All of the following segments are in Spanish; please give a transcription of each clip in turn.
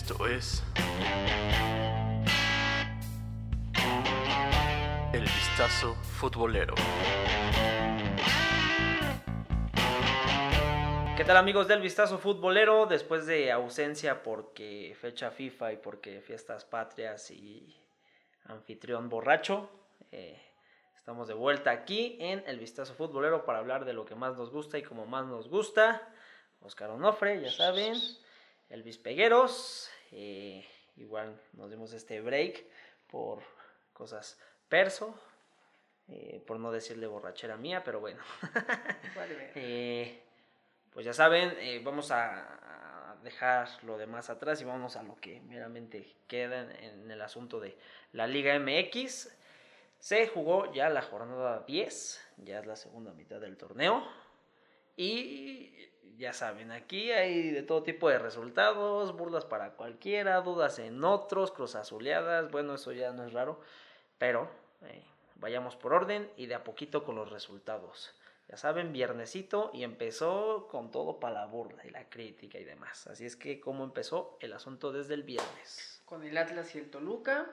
Esto es El Vistazo Futbolero. ¿Qué tal amigos del Vistazo Futbolero? Después de ausencia porque fecha FIFA y porque fiestas patrias y anfitrión borracho, eh, estamos de vuelta aquí en El Vistazo Futbolero para hablar de lo que más nos gusta y como más nos gusta. Oscar Onofre, ya saben, Elvis Pegueros, eh, igual nos dimos este break por cosas perso, eh, por no decirle borrachera mía, pero bueno. Eh, pues ya saben, vamos a, a dejar lo demás atrás y vamos a lo que meramente queda en, en el asunto de la Liga MX. Se jugó ya la jornada 10, ya es la segunda mitad del torneo. Y ya saben, aquí hay de todo tipo de resultados, burlas para cualquiera, dudas en otros, cruzazuleadas, bueno, eso ya no es raro, pero eh, vayamos por orden y de a poquito con los resultados. Ya saben, viernesito y empezó con todo para la burla y la crítica y demás. Así es que, ¿cómo empezó el asunto desde el viernes? Con el Atlas y el Toluca,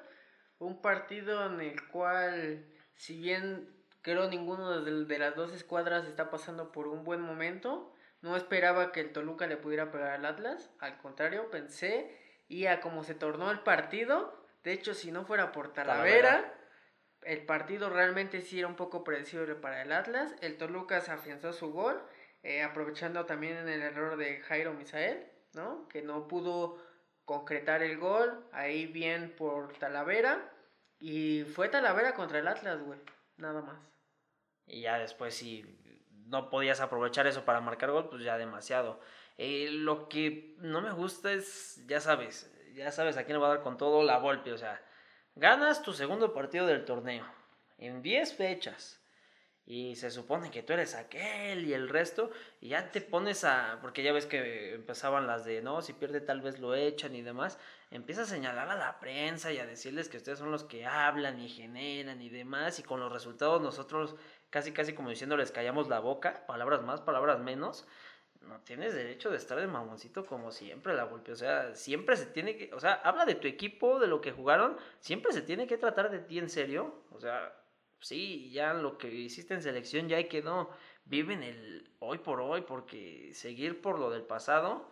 un partido en el cual, si bien creo ninguno de, de las dos escuadras está pasando por un buen momento, no esperaba que el Toluca le pudiera pegar al Atlas, al contrario, pensé, y a como se tornó el partido, de hecho, si no fuera por Talavera, Talavera. el partido realmente sí era un poco predecible para el Atlas. El Toluca se afianzó su gol, eh, aprovechando también en el error de Jairo Misael, ¿no? Que no pudo concretar el gol, ahí bien por Talavera, y fue Talavera contra el Atlas, güey, nada más. Y ya después si no podías aprovechar eso para marcar gol, pues ya demasiado. Eh, lo que no me gusta es, ya sabes, ya sabes a quién le va a dar con todo la golpe. O sea, ganas tu segundo partido del torneo en 10 fechas. Y se supone que tú eres aquel y el resto, y ya te pones a, porque ya ves que empezaban las de, no, si pierde tal vez lo echan y demás, empieza a señalar a la prensa y a decirles que ustedes son los que hablan y generan y demás, y con los resultados nosotros casi casi como diciéndoles callamos la boca, palabras más, palabras menos, no tienes derecho de estar de mamoncito como siempre la golpe, o sea, siempre se tiene que, o sea, habla de tu equipo, de lo que jugaron, siempre se tiene que tratar de ti en serio, o sea, sí, ya lo que hiciste en selección ya hay que no, vive en el hoy por hoy, porque seguir por lo del pasado.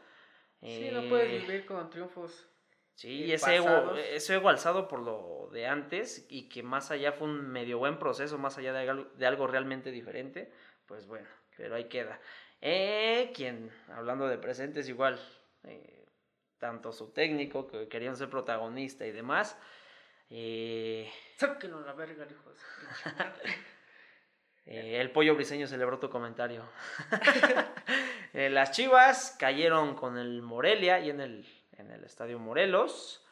Sí, no puedes eh, vivir con triunfos. Sí, eh, ese ego, ese ego alzado por lo de antes y que más allá fue un medio buen proceso, más allá de algo, de algo realmente diferente, pues bueno, pero ahí queda. Eh, quien, hablando de presentes, igual, eh, tanto su técnico, que querían ser protagonista y demás, eh, Sáquenlo la verga, hijo de su pinche madre. Eh, el pollo briseño celebró tu comentario. Eh, las Chivas cayeron con el Morelia y en el, en el Estadio Morelos.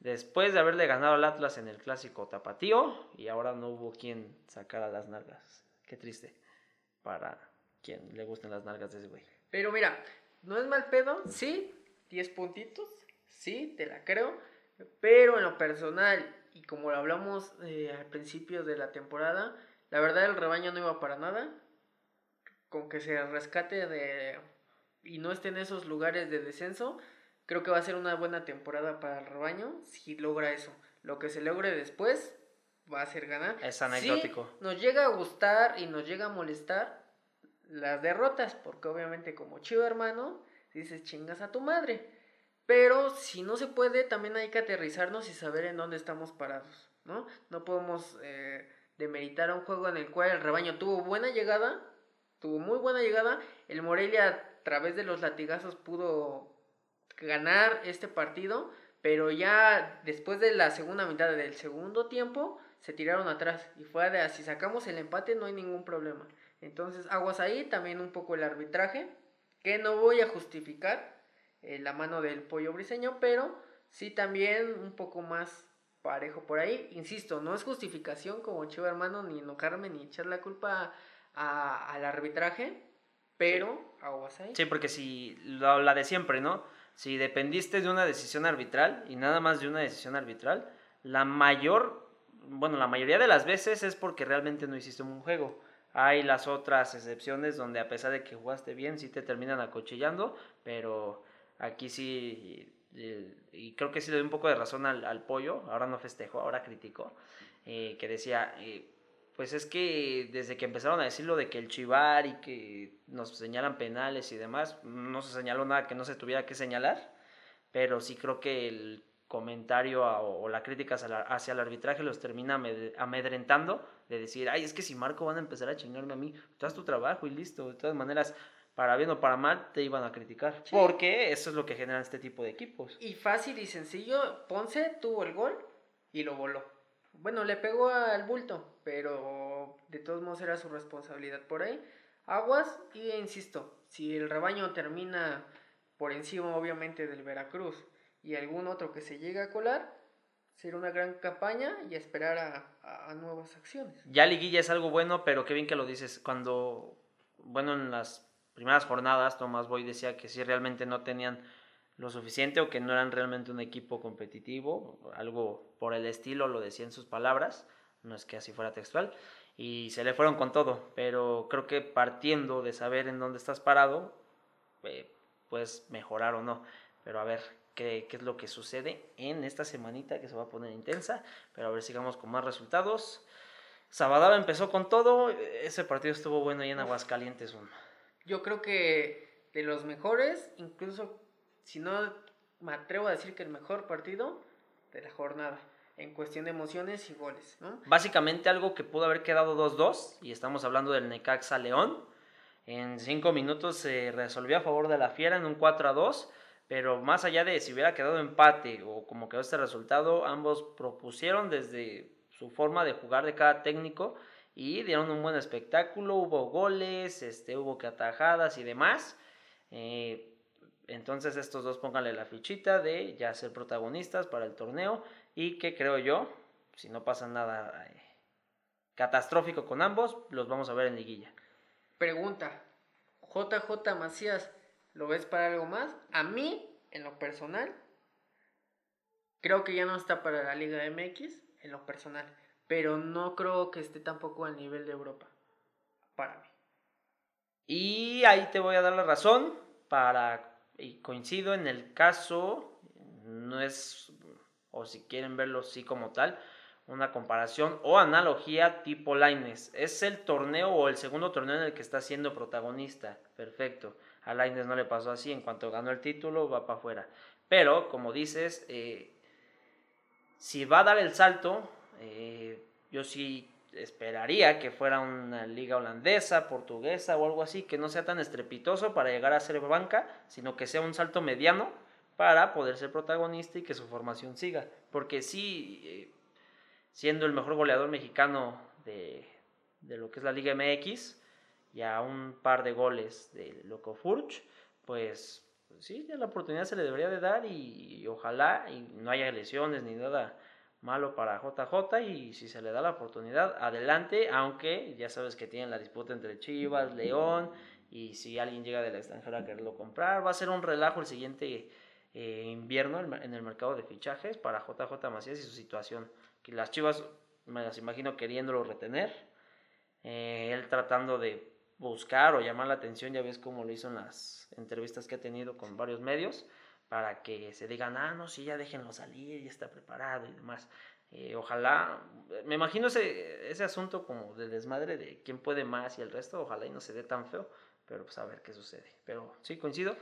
Después de haberle ganado al Atlas en el clásico Tapatío. Y ahora no hubo quien sacara las nalgas. Qué triste. Para quien le gusten las nalgas de ese güey. Pero mira, no es mal pedo, sí, 10 puntitos, sí, te la creo, pero en lo personal, y como lo hablamos eh, al principio de la temporada, la verdad el rebaño no iba para nada, con que se rescate de y no esté en esos lugares de descenso, creo que va a ser una buena temporada para el rebaño si logra eso. Lo que se logre después va a ser ganar. Es Sí, anecdótico. nos llega a gustar y nos llega a molestar las derrotas, porque obviamente como chivo hermano, dices chingas a tu madre. Pero si no se puede, también hay que aterrizarnos y saber en dónde estamos parados, ¿no? No podemos eh, demeritar a un juego en el cual el rebaño tuvo buena llegada, tuvo muy buena llegada, el Morelia a través de los latigazos pudo ganar este partido, pero ya después de la segunda mitad del segundo tiempo se tiraron atrás y fue de si sacamos el empate no hay ningún problema. Entonces aguas ahí, también un poco el arbitraje, que no voy a justificar eh, la mano del pollo briseño, pero sí también un poco más parejo por ahí. Insisto, no es justificación como chivo hermano, ni enojarme, ni echar la culpa a- al arbitraje, pero aguas ahí. Sí, porque si la, la de siempre, ¿no? Si dependiste de una decisión arbitral y nada más de una decisión arbitral, la mayor, bueno, la mayoría de las veces es porque realmente no hiciste un juego. Hay las otras excepciones donde a pesar de que jugaste bien, sí te terminan acuchillando, pero aquí sí y creo que sí le doy un poco de razón al, pollo, ahora no festejo, ahora criticó, eh, que decía, eh, pues es que desde que empezaron a decirlo de que el chivar y que nos señalan penales y demás, no se señaló nada que no se tuviera que señalar, pero sí creo que el comentario o, la crítica hacia, el arbitraje los termina amedrentando de decir, ay, es que si Marco van a empezar a chingarme a mí, tú haz tu trabajo y listo. De todas maneras, para bien o para mal, te iban a criticar. Porque eso es lo que generan este tipo de equipos. Y fácil y sencillo, Ponce tuvo el gol y lo voló. Bueno, le pegó al bulto, pero de todos modos era su responsabilidad por ahí. Aguas y insisto, si el rebaño termina por encima obviamente del Veracruz y algún otro que se llegue a colar, será una gran campaña y esperar a, a, nuevas acciones. Ya liguilla es algo bueno, pero qué bien que lo dices. Cuando, bueno, en las primeras jornadas, Tomás Boy decía que si realmente no tenían lo suficiente o que no eran realmente un equipo competitivo, algo por el estilo, lo decía en sus palabras, no es que así fuera textual, y se le fueron con todo, pero creo que partiendo de saber en dónde estás parado, eh, puedes mejorar o no, pero a ver qué, qué es lo que sucede en esta semanita que se va a poner intensa, pero a ver, sigamos con más resultados. Sabadaba empezó con todo, ese partido estuvo bueno ahí en Aguascalientes. Yo creo que de los mejores, incluso si no me atrevo a decir que el mejor partido de la jornada en cuestión de emociones y goles. Básicamente algo que pudo haber quedado 2-2 y estamos hablando del Necaxa León. En cinco minutos se resolvió a favor de la Fiera en un 4-2, pero más allá de si hubiera quedado empate o como quedó este resultado, ambos propusieron desde su forma de jugar de cada técnico y dieron un buen espectáculo, hubo goles, este, hubo que atajadas y demás. Eh, entonces estos dos pónganle la fichita de ya ser protagonistas para el torneo y que creo yo, si no pasa nada eh, catastrófico con ambos, los vamos a ver en liguilla. Pregunta, JJ Macías, ¿lo ves para algo más? A mí, en lo personal, creo que ya no está para la Liga MX, en lo personal, pero no creo que esté tampoco al nivel de Europa, para mí. Y ahí te voy a dar la razón para y coincido en el caso, no es, o si quieren verlo así como tal, una comparación o analogía tipo Laines. Es el torneo o el segundo torneo en el que está siendo protagonista. Perfecto. A Laines no le pasó así. En cuanto ganó el título, va para afuera. Pero, como dices, eh, si va a dar el salto, eh, yo sí esperaría que fuera una liga holandesa, portuguesa o algo así, que no sea tan estrepitoso para llegar a ser banca, sino que sea un salto mediano para poder ser protagonista y que su formación siga. Porque sí, eh, siendo el mejor goleador mexicano de, lo que es la Liga MX, y a un par de goles de Loco Furch, pues, sí, ya la oportunidad se le debería de dar y, y ojalá y no haya lesiones ni nada malo para JJ y si se le da la oportunidad, adelante, aunque ya sabes que tienen la disputa entre Chivas, León y si alguien llega del extranjero a quererlo comprar, va a ser un relajo el siguiente eh, invierno en el mercado de fichajes para JJ Macías y su situación, que las Chivas me las imagino queriéndolo retener, eh, él tratando de buscar o llamar la atención, ya ves cómo lo hizo en las entrevistas que ha tenido con varios medios, para que se digan, ah, no, sí, ya déjenlo salir, ya está preparado y demás. Eh, ojalá, me imagino ese, ese asunto como de desmadre de quién puede más y el resto, ojalá y no se dé tan feo, pero pues a ver qué sucede. Pero sí, coincido,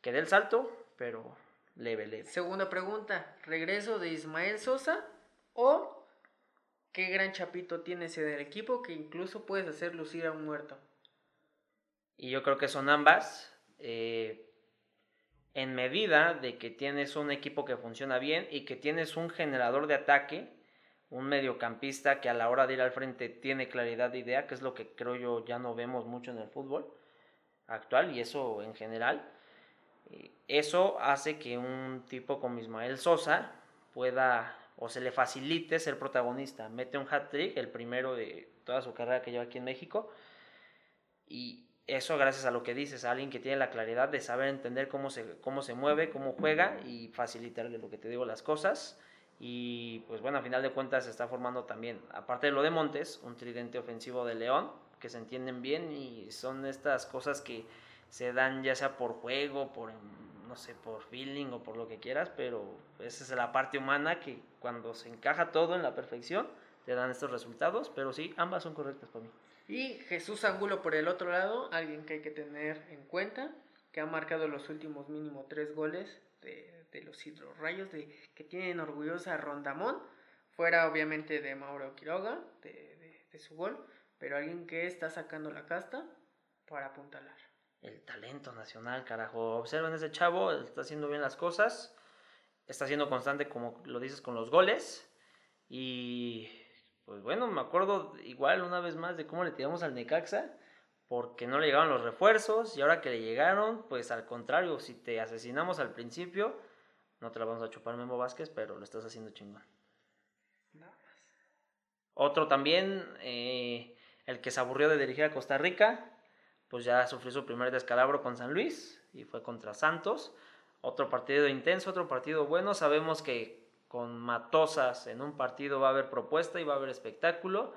que dé el salto, pero leve, leve. Segunda pregunta, ¿regreso de Ismael Sosa o qué gran chapito tienes en el equipo que incluso puedes hacer lucir a un muerto? Y yo creo que son ambas. Eh, en medida de que tienes un equipo que funciona bien y que tienes un generador de ataque, un mediocampista que a la hora de ir al frente tiene claridad de idea, que es lo que creo yo ya no vemos mucho en el fútbol actual y eso en general. Eso hace que un tipo como Ismael Sosa pueda o se le facilite ser protagonista. Mete un hat-trick, el primero de toda su carrera que lleva aquí en México, y, eso gracias a lo que dices, a alguien que tiene la claridad de saber entender cómo se, cómo se mueve, cómo juega y facilitarle lo que te digo, las cosas. Y pues bueno, a final de cuentas se está formando también, aparte de lo de Montes, un tridente ofensivo de León, que se entienden bien y son estas cosas que se dan ya sea por juego, por no sé, por feeling o por lo que quieras, pero esa es la parte humana que cuando se encaja todo en la perfección, te dan estos resultados, pero sí, ambas son correctas para mí. Y Jesús Angulo por el otro lado, alguien que hay que tener en cuenta, que ha marcado los últimos mínimo tres goles de, de los hidrorrayos, de, que tienen orgullosa Rondamón, fuera obviamente de Mauro Quiroga, de, de, de su gol, pero alguien que está sacando la casta para apuntalar. El talento nacional, carajo. Observen ese chavo, está haciendo bien las cosas, está siendo constante, como lo dices, con los goles. Y pues bueno, me acuerdo igual una vez más de cómo le tiramos al Necaxa, porque no le llegaron los refuerzos y ahora que le llegaron, pues al contrario, si te asesinamos al principio, no te la vamos a chupar Memo Vázquez, pero lo estás haciendo chingón. Nada más. Otro también, eh, el que se aburrió de dirigir a Costa Rica, pues ya sufrió su primer descalabro con San Luis y fue contra Santos. Otro partido intenso, otro partido bueno. Sabemos que con Matosas en un partido va a haber propuesta y va a haber espectáculo.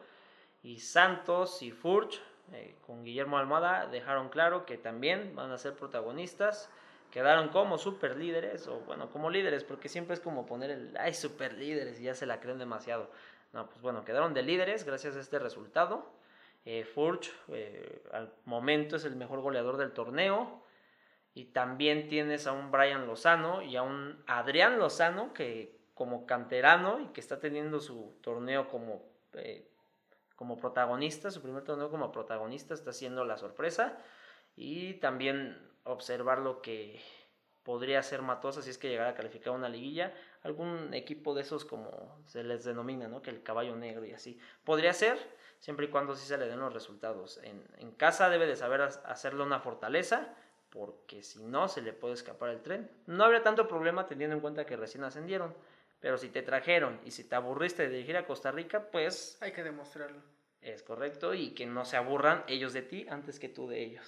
Y Santos y Furch eh, con Guillermo Almada dejaron claro que también van a ser protagonistas. Quedaron como super líderes, o bueno, como líderes, porque siempre es como poner el, ay, super líderes y ya se la creen demasiado. No, pues bueno, quedaron de líderes gracias a este resultado. Eh, Furch eh, al momento es el mejor goleador del torneo. Y también tienes a un Brian Lozano y a un Adrián Lozano que como canterano y que está teniendo su torneo como, eh, como protagonista, su primer torneo como protagonista, está siendo la sorpresa. Y también observar lo que podría ser Matosa si es que llegara a calificar una liguilla. Algún equipo de esos como se les denomina, ¿no? Que el caballo negro y así. Podría ser, siempre y cuando sí se le den los resultados. En, en casa debe de saber hacerle una fortaleza, porque si no se le puede escapar el tren. No habría tanto problema teniendo en cuenta que recién ascendieron. Pero si te trajeron y si te aburriste de dirigir a Costa Rica, pues... Hay que demostrarlo. Es correcto y que no se aburran ellos de ti antes que tú de ellos.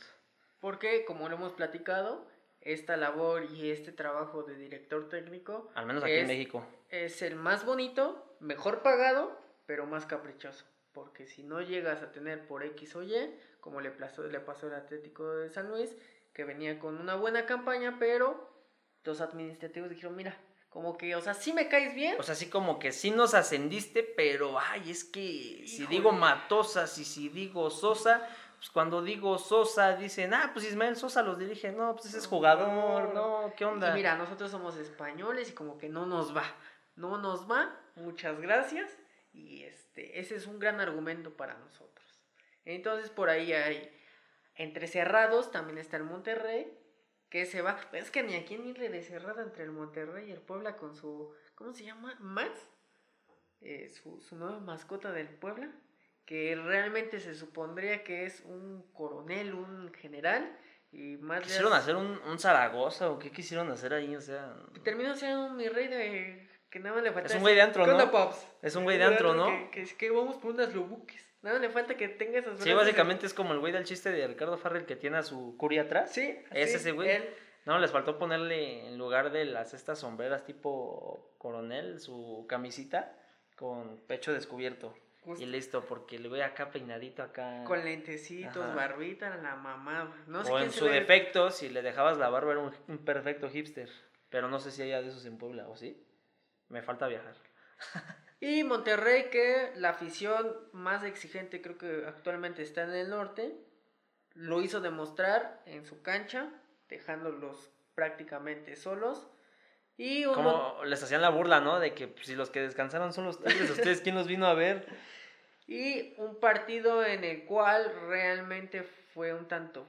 Porque, como lo hemos platicado, esta labor y este trabajo de director técnico... Al menos aquí es, en México. Es el más bonito, mejor pagado, pero más caprichoso. Porque si no llegas a tener por X o Y, como le pasó, le pasó al Atlético de San Luis, que venía con una buena campaña, pero los administrativos dijeron, mira, como que, o sea, sí me caes bien. O sea, sí como que sí nos ascendiste, pero ay, es que si digo Matosas y si digo Sosa, pues cuando digo Sosa dicen, ah, pues Ismael Sosa los dirige, no, pues ese es jugador, no, ¿qué onda? Y mira, nosotros somos españoles y como que no nos va. No nos va, muchas gracias. Y este, ese es un gran argumento para nosotros. Entonces por ahí hay, entre cerrados también está el Monterrey, que se va. Es que ni a quién irle de cerrada entre el Monterrey y el Puebla con su, ¿cómo se llama? Max, eh, su, su nueva mascota del Puebla, que realmente se supondría que es un coronel, un general. Y más ¿Quisieron hace- hacer un, un Zaragoza o qué quisieron hacer ahí? O sea, Terminó siendo un mi rey de. Que nada más le falta. Es un güey de antro, ¿Qué ¿no? Pops? Es un güey de antro, ¿no? Que, que, que vamos por unas lobuques. Nada le falta que tenga esas sí, de- básicamente es como el güey del chiste de Ricardo Farrell que tiene a su curia atrás. Sí, Es ese güey. él. No, les faltó ponerle en lugar de las estas sombreras tipo coronel, su camisita con pecho descubierto. Justo. Y listo, porque le voy acá peinadito acá. Con lentecitos, Ajá. barbita, la mamá. No sé o en su le- defecto, si le dejabas la barba era un, un perfecto hipster. Pero no sé si haya de esos en Puebla, ¿o sí? Me falta viajar. Y Monterrey, que la afición más exigente creo que actualmente está en el norte, lo hizo demostrar en su cancha, dejándolos prácticamente solos. Y Mon- Como les hacían la burla, ¿no? De que pues, si los que descansaron son los tigres, ¿ustedes quién los vino a ver? Y un partido en el cual realmente fue un tanto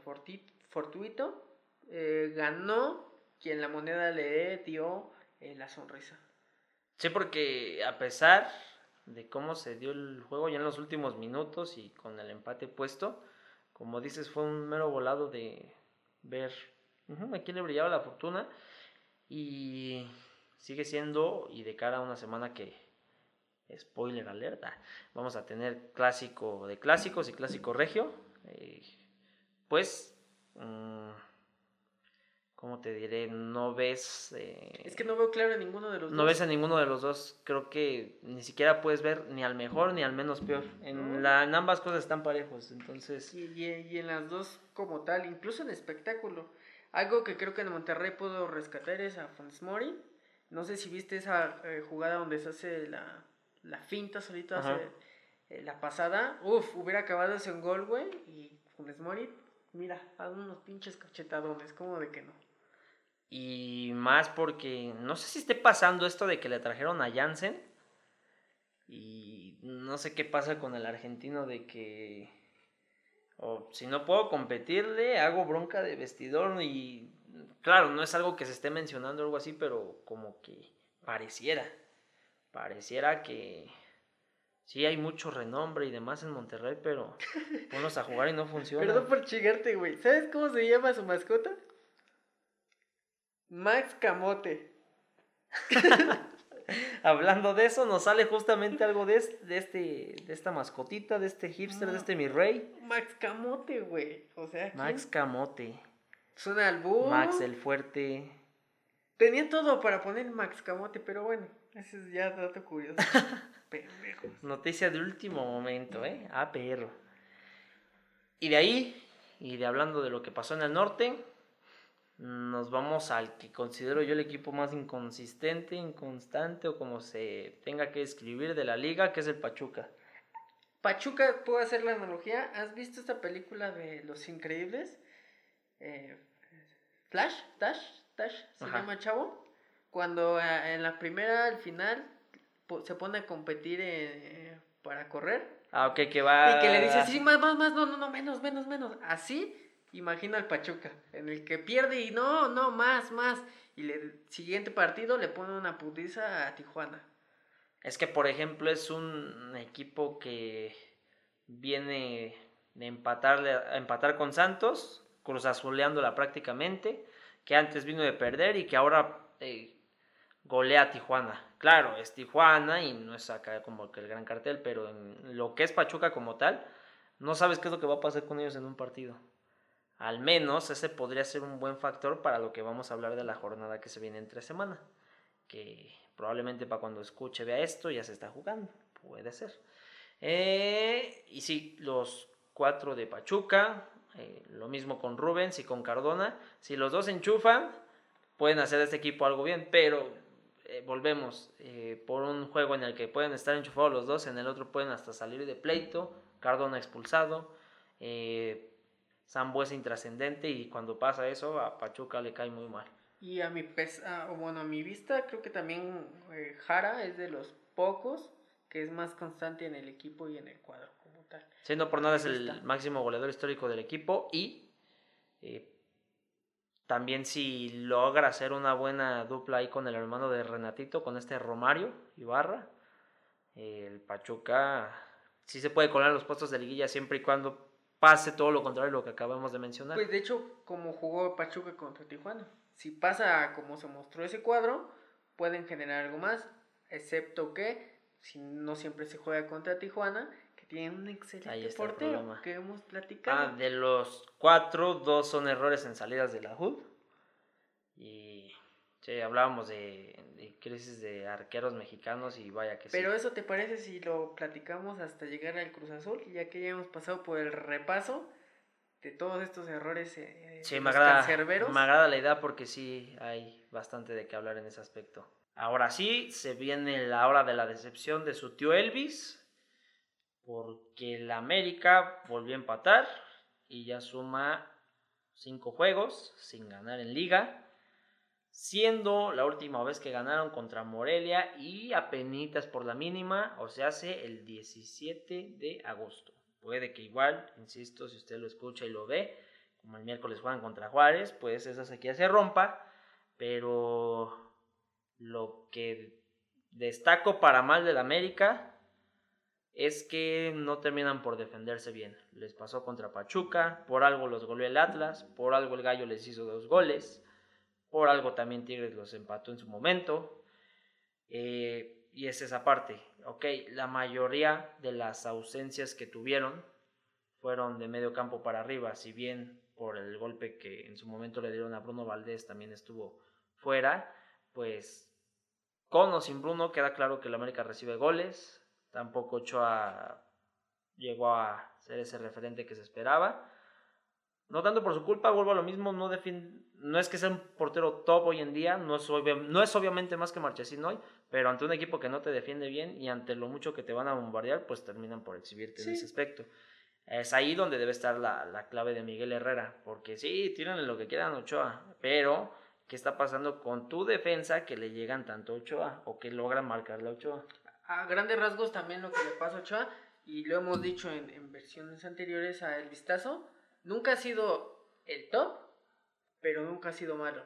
fortuito. Eh, ganó quien la moneda le dio eh, la sonrisa. Sí, porque a pesar de cómo se dio el juego ya en los últimos minutos y con el empate puesto, como dices, fue un mero volado de ver a quién le brillaba la fortuna y sigue siendo, y de cara a una semana que, spoiler alerta, vamos a tener clásico de clásicos y clásico regio, eh, pues, mm, ¿cómo te diré? No ves... eh, Es que no veo claro en ninguno de los no dos. ves a ninguno de los dos, creo que ni siquiera puedes ver ni al mejor ni al menos peor. En, No. la, en ambas cosas están parejos, entonces... Y, y- y en las dos como tal, incluso en espectáculo. Algo que creo que en Monterrey pudo rescatar es a Funes Mori. No sé si viste esa eh, jugada donde se hace la, la finta solito, hace eh, la pasada. Uf, hubiera acabado ese un gol, güey. Y Funes Mori, mira, a unos pinches cachetadones, como de que no. Y más porque no sé si esté pasando esto de que le trajeron a Jansen. Y no sé qué pasa con el argentino de que... O si no puedo competirle, hago bronca de vestidor y... Claro, no es algo que se esté mencionando o algo así, pero como que pareciera. Pareciera que... Sí, hay mucho renombre y demás en Monterrey, pero ponos a jugar y no funciona. Perdón por chingarte, güey. ¿Sabes cómo se llama su mascota? Max Camote. Hablando de eso, nos sale justamente algo de, es- de, este, de esta mascotita, de este hipster, de este mi rey. Max Camote, güey. O sea, ¿quién? Max Camote. Suena albur. Max el fuerte. Tenía todo para poner Max Camote, pero bueno, ese es ya dato curioso. Pendejo. Noticia de último momento, ¿eh? Ah, perro. Y de ahí, y de hablando de lo que pasó en el norte, nos vamos al que considero yo el equipo más inconsistente, inconstante o como se tenga que escribir de la liga, que es el Pachuca. Pachuca, puedo hacer la analogía. ¿Has visto esta película de Los Increíbles? Eh, Flash, Dash, Dash, se Ajá. llama Chavo. Cuando eh, en la primera, al final, se pone a competir eh, para correr. Ah, ok, que va... Y que le dice, sí, más, más, más, no, no, no, menos, menos, menos. Así, imagina al Pachuca, en el que pierde y no, no, más, más. Y le siguiente partido le pone una putiza a Tijuana. Es que, por ejemplo, es un equipo que viene de empatarle, empatar con Santos, cruzazuleándola prácticamente, que antes vino de perder y que ahora eh, golea a Tijuana. Claro, es Tijuana y no es acá como que el gran cartel, pero en lo que es Pachuca como tal, no sabes qué es lo que va a pasar con ellos en un partido. Al menos ese podría ser un buen factor para lo que vamos a hablar de la jornada que se viene entre semana. Que probablemente para cuando escuche, vea esto, ya se está jugando. Puede ser. Eh, y sí, los cuatro de Pachuca. eh, lo mismo con Rubens y con Cardona. Si los dos enchufan, pueden hacer este equipo algo bien. Pero eh, volvemos. por un juego en el que pueden estar enchufados los dos, en el otro pueden hasta salir de pleito. Cardona expulsado. Sambuesa intrascendente y cuando pasa eso a Pachuca le cae muy mal. Y a mi pesa, o bueno, a mi vista, creo que también eh, Jara es de los pocos que es más constante en el equipo y en el cuadro como tal. Siendo por nada es el máximo goleador histórico del equipo y eh, también si logra hacer una buena dupla ahí con el hermano de Renatito, con este Romario Ibarra, el Pachuca sí se puede colar los puestos de liguilla siempre y cuando pase todo lo contrario de lo que acabamos de mencionar. Pues de hecho, como jugó Pachuca contra Tijuana, si pasa como se mostró ese cuadro, pueden generar algo más, excepto que si no siempre se juega contra Tijuana, que tiene un excelente portero que hemos platicado. Ah, de los cuatro, dos son errores en salidas de la HUD. Y sí, hablábamos de, de crisis de arqueros mexicanos y vaya que sí. Pero eso te parece si lo platicamos hasta llegar al Cruz Azul, ya que ya hemos pasado por el repaso de todos estos errores eh, Sí, me agrada, cancerberos? me agrada la idea porque sí hay bastante de qué hablar en ese aspecto. Ahora sí, se viene la hora de la decepción de su tío Elvis, porque el América volvió a empatar y ya suma cinco juegos sin ganar en liga, siendo la última vez que ganaron contra Morelia y apenitas por la mínima, o sea, hace el 17 de agosto. Puede que igual, insisto, si usted lo escucha y lo ve, como el miércoles juegan contra Juárez, pues esa sequía se rompa, pero lo que destaco para mal del América es que no terminan por defenderse bien. Les pasó contra Pachuca, por algo los goleó el Atlas, por algo el Gallo les hizo dos goles, por algo también Tigres los empató en su momento. Eh, y es esa parte, ok, la mayoría de las ausencias que tuvieron fueron de medio campo para arriba, si bien por el golpe que en su momento le dieron a Bruno Valdés también estuvo fuera, pues con o sin Bruno queda claro que el América recibe goles, tampoco Ochoa llegó a ser ese referente que se esperaba, No tanto por su culpa, vuelvo a lo mismo, no no es que sea un portero top hoy en día, no es, no es obviamente más que Marchesín hoy, pero ante un equipo que no te defiende bien y ante lo mucho que te van a bombardear, pues terminan por exhibirte en ese aspecto. Es ahí donde debe estar la, la, clave de Miguel Herrera, porque sí, tienen lo que quieran Ochoa, pero ¿qué está pasando con tu defensa que le llegan tanto a Ochoa o que logran marcarle a Ochoa? A grandes rasgos también lo que le pasa a Ochoa, y lo hemos dicho en, en versiones anteriores a El Vistazo, nunca ha sido el top, pero nunca ha sido malo.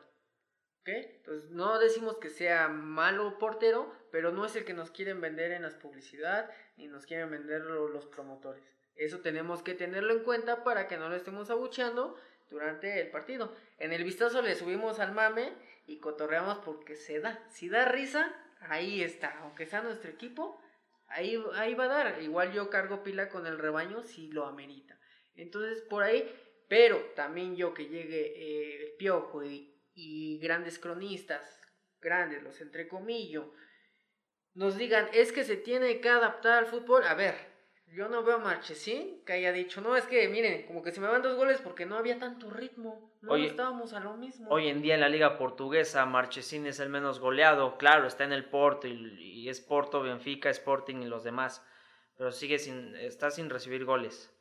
¿Ok? Entonces no decimos que sea malo portero, pero no es el que nos quieren vender en las publicidad ni nos quieren vender los promotores. Eso tenemos que tenerlo en cuenta para que no lo estemos abucheando durante el partido. En el vistazo le subimos al mame y cotorreamos porque se da. Si da risa, ahí está. Aunque sea nuestro equipo, ahí, ahí va a dar. Igual yo cargo pila con el rebaño si lo amerita. Entonces por ahí, pero también yo que llegue eh, el piojo y, y grandes cronistas, grandes, los entrecomillo, nos digan, es que se tiene que adaptar al fútbol. A ver, yo no veo a Marchesín que haya dicho, no, es que miren, como que se me van dos goles porque no había tanto ritmo, no estábamos a lo mismo. Hoy en día en la liga portuguesa, Marchesín es el menos goleado, claro, está en el Porto y, es Porto, Benfica, Sporting y los demás, pero sigue sin, está sin recibir goles.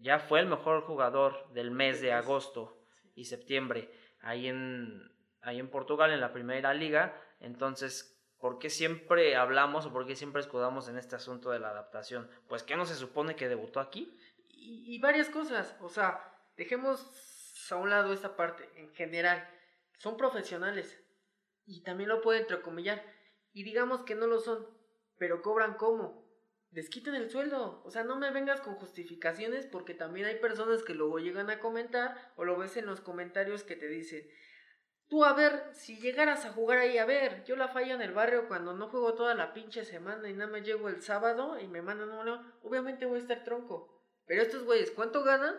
Ya fue el mejor jugador del mes de agosto y septiembre ahí en, ahí en Portugal, en la primera liga, entonces ¿Por qué siempre hablamos o por qué siempre escudamos en este asunto de la adaptación? Pues que no se supone que debutó aquí. Y, varias cosas, o sea, dejemos a un lado esta parte, en general, son profesionales y también lo pueden entrecomillar. Y digamos que no lo son, pero cobran como, les quiten el sueldo, o sea, no me vengas con justificaciones porque también hay personas que luego llegan a comentar o lo ves en los comentarios que te dicen, Tú a ver, si llegaras a jugar ahí, a ver, yo la fallo en el barrio cuando no juego toda la pinche semana y nada más llego el sábado y me mandan uno, obviamente voy a estar tronco. Pero estos güeyes, ¿cuánto ganan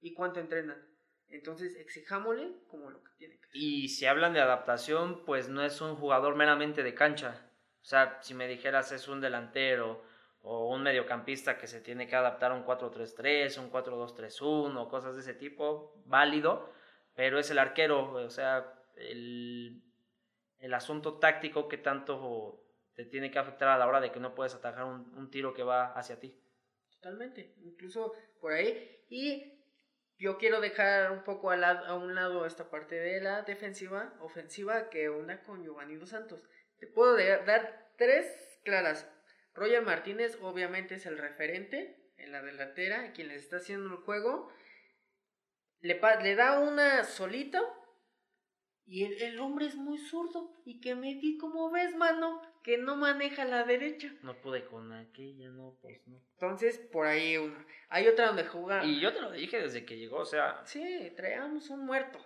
y cuánto entrenan? Entonces, exijámosle como lo que tiene que ser. Y si hablan de adaptación, pues no es un jugador meramente de cancha. O sea, si me dijeras es un delantero o un mediocampista que se tiene que adaptar a un 4-3-3, un 4-2-3-1, cosas de ese tipo, válido pero es el arquero, o sea, el, el asunto táctico que tanto te tiene que afectar a la hora de que no puedes atajar un, tiro que va hacia ti. Totalmente, incluso por ahí. Y yo quiero dejar un poco a, a, un lado esta parte de la defensiva, ofensiva, que una con Giovanni Dos Santos. Te puedo dar tres claras. Roger Martínez obviamente es el referente en la delantera, quien les está haciendo el juego le, le da una solita y el, hombre es muy zurdo. Y que me di como ves, mano, que no maneja la derecha. No pude con aquella, no, pues no. Entonces, por ahí una. Hay otra donde juega. Y yo te lo dije desde que llegó, o sea. Sí, traíamos un muerto.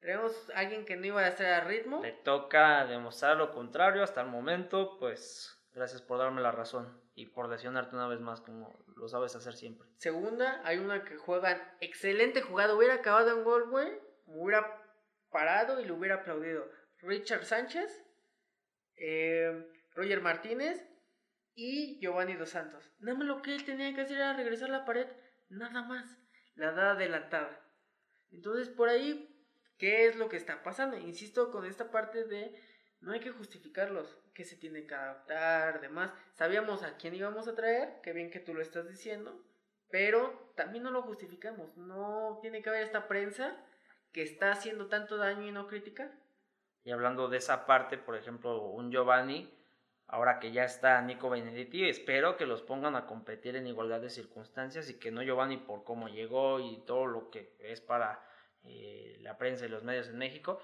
Traíamos a alguien que no iba a estar a ritmo. Le toca demostrar lo contrario hasta el momento, pues gracias por darme la razón y por lesionarte una vez más como lo sabes hacer siempre. Segunda, hay una que juegan excelente jugada, hubiera acabado en gol, güey, hubiera parado y le hubiera aplaudido. Richard Sánchez, eh, Roger Martínez y Giovanni Dos Santos. Nada más lo que él tenía que hacer era regresar la pared, nada más, la da adelantada. Entonces por ahí, ¿qué es lo que está pasando? Insisto con esta parte de no hay que justificarlos, que se tiene que adaptar, demás. Sabíamos a quién íbamos a traer, qué bien que tú lo estás diciendo, pero también no lo justificamos. No tiene que haber esta prensa que está haciendo tanto daño y no criticar. Y hablando de esa parte, por ejemplo, un Giovanni, ahora que ya está Nico Benedetti, espero que los pongan a competir en igualdad de circunstancias y que no Giovanni por cómo llegó y todo lo que es para eh, la prensa y los medios en México,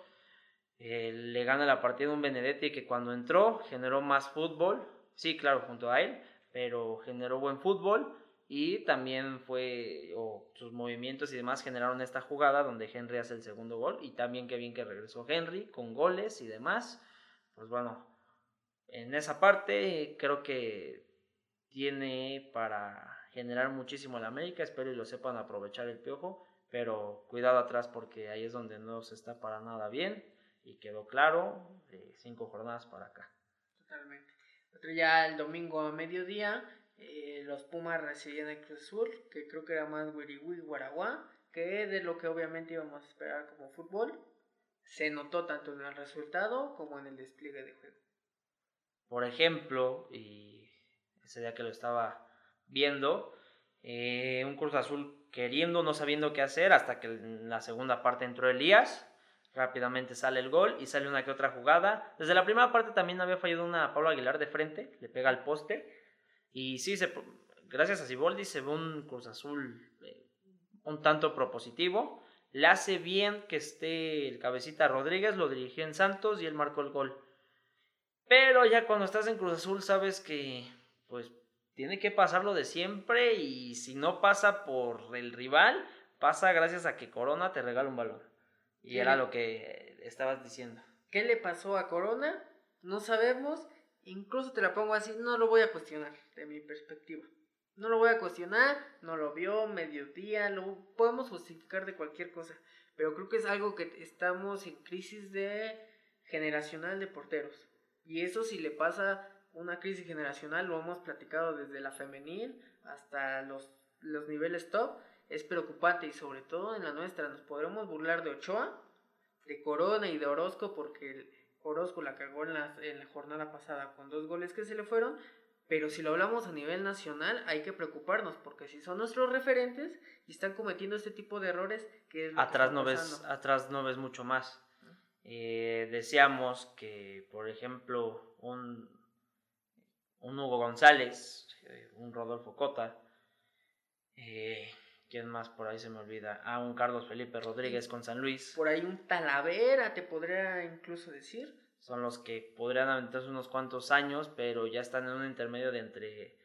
eh, le gana la partida un Benedetti que cuando entró generó más fútbol, sí, claro, junto a él, pero generó buen fútbol y también fue, o sus movimientos y demás generaron esta jugada donde Henry hace el segundo gol y también que bien que regresó Henry con goles y demás. Pues bueno, en esa parte creo que tiene para generar muchísimo el América, espero y lo sepan aprovechar el piojo, pero cuidado atrás porque ahí es donde no se está para nada bien y quedó claro de cinco jornadas para acá. Totalmente. Otro ya el domingo a mediodía, eh, los Pumas recibían el Cruz Azul, que creo que era más Wiriwi Guaraguá, que de lo que obviamente íbamos a esperar como fútbol. Se notó tanto en el resultado como en el despliegue de juego. Por ejemplo, y ese día que lo estaba viendo, eh, un Cruz Azul queriendo, no sabiendo qué hacer, hasta que en la segunda parte entró Elías, rápidamente sale el gol y sale una que otra jugada. Desde la primera parte también había fallado una Pablo Aguilar de frente, le pega al poste, y sí, se, gracias a Siboldi se ve un Cruz Azul eh, un tanto propositivo. Le hace bien que esté el cabecita Rodríguez, lo dirigió en Santos y él marcó el gol. Pero ya cuando estás en Cruz Azul sabes que pues tiene que pasarlo de siempre y si no pasa por el rival, pasa gracias a que Corona te regala un balón. Y era lo que estabas diciendo. ¿Qué le pasó a Corona? No sabemos. Incluso te la pongo así, no lo voy a cuestionar de mi perspectiva. No lo voy a cuestionar, no lo vio, mediodía, lo podemos justificar de cualquier cosa. Pero creo que es algo que estamos en crisis de generacional de porteros. Y eso si le pasa una crisis generacional, lo hemos platicado desde la femenil hasta los, los niveles top, es preocupante y sobre todo en la nuestra. Nos podremos burlar de Ochoa, de Corona y de Orozco porque Orozco la cagó en la, en la jornada pasada con dos goles que se le fueron, pero si lo hablamos a nivel nacional, hay que preocuparnos, porque si son nuestros referentes y están cometiendo este tipo de errores, que atrás no ves Atrás no ves mucho más. Eh, decíamos que, por ejemplo, un, un Hugo González, eh, un Rodolfo Cota, eh, ¿quién más por ahí se me olvida? Ah, un Carlos Felipe Rodríguez con San Luis. Por ahí un Talavera, te podría incluso decir son los que podrían aventarse unos cuantos años, pero ya están en un intermedio de entre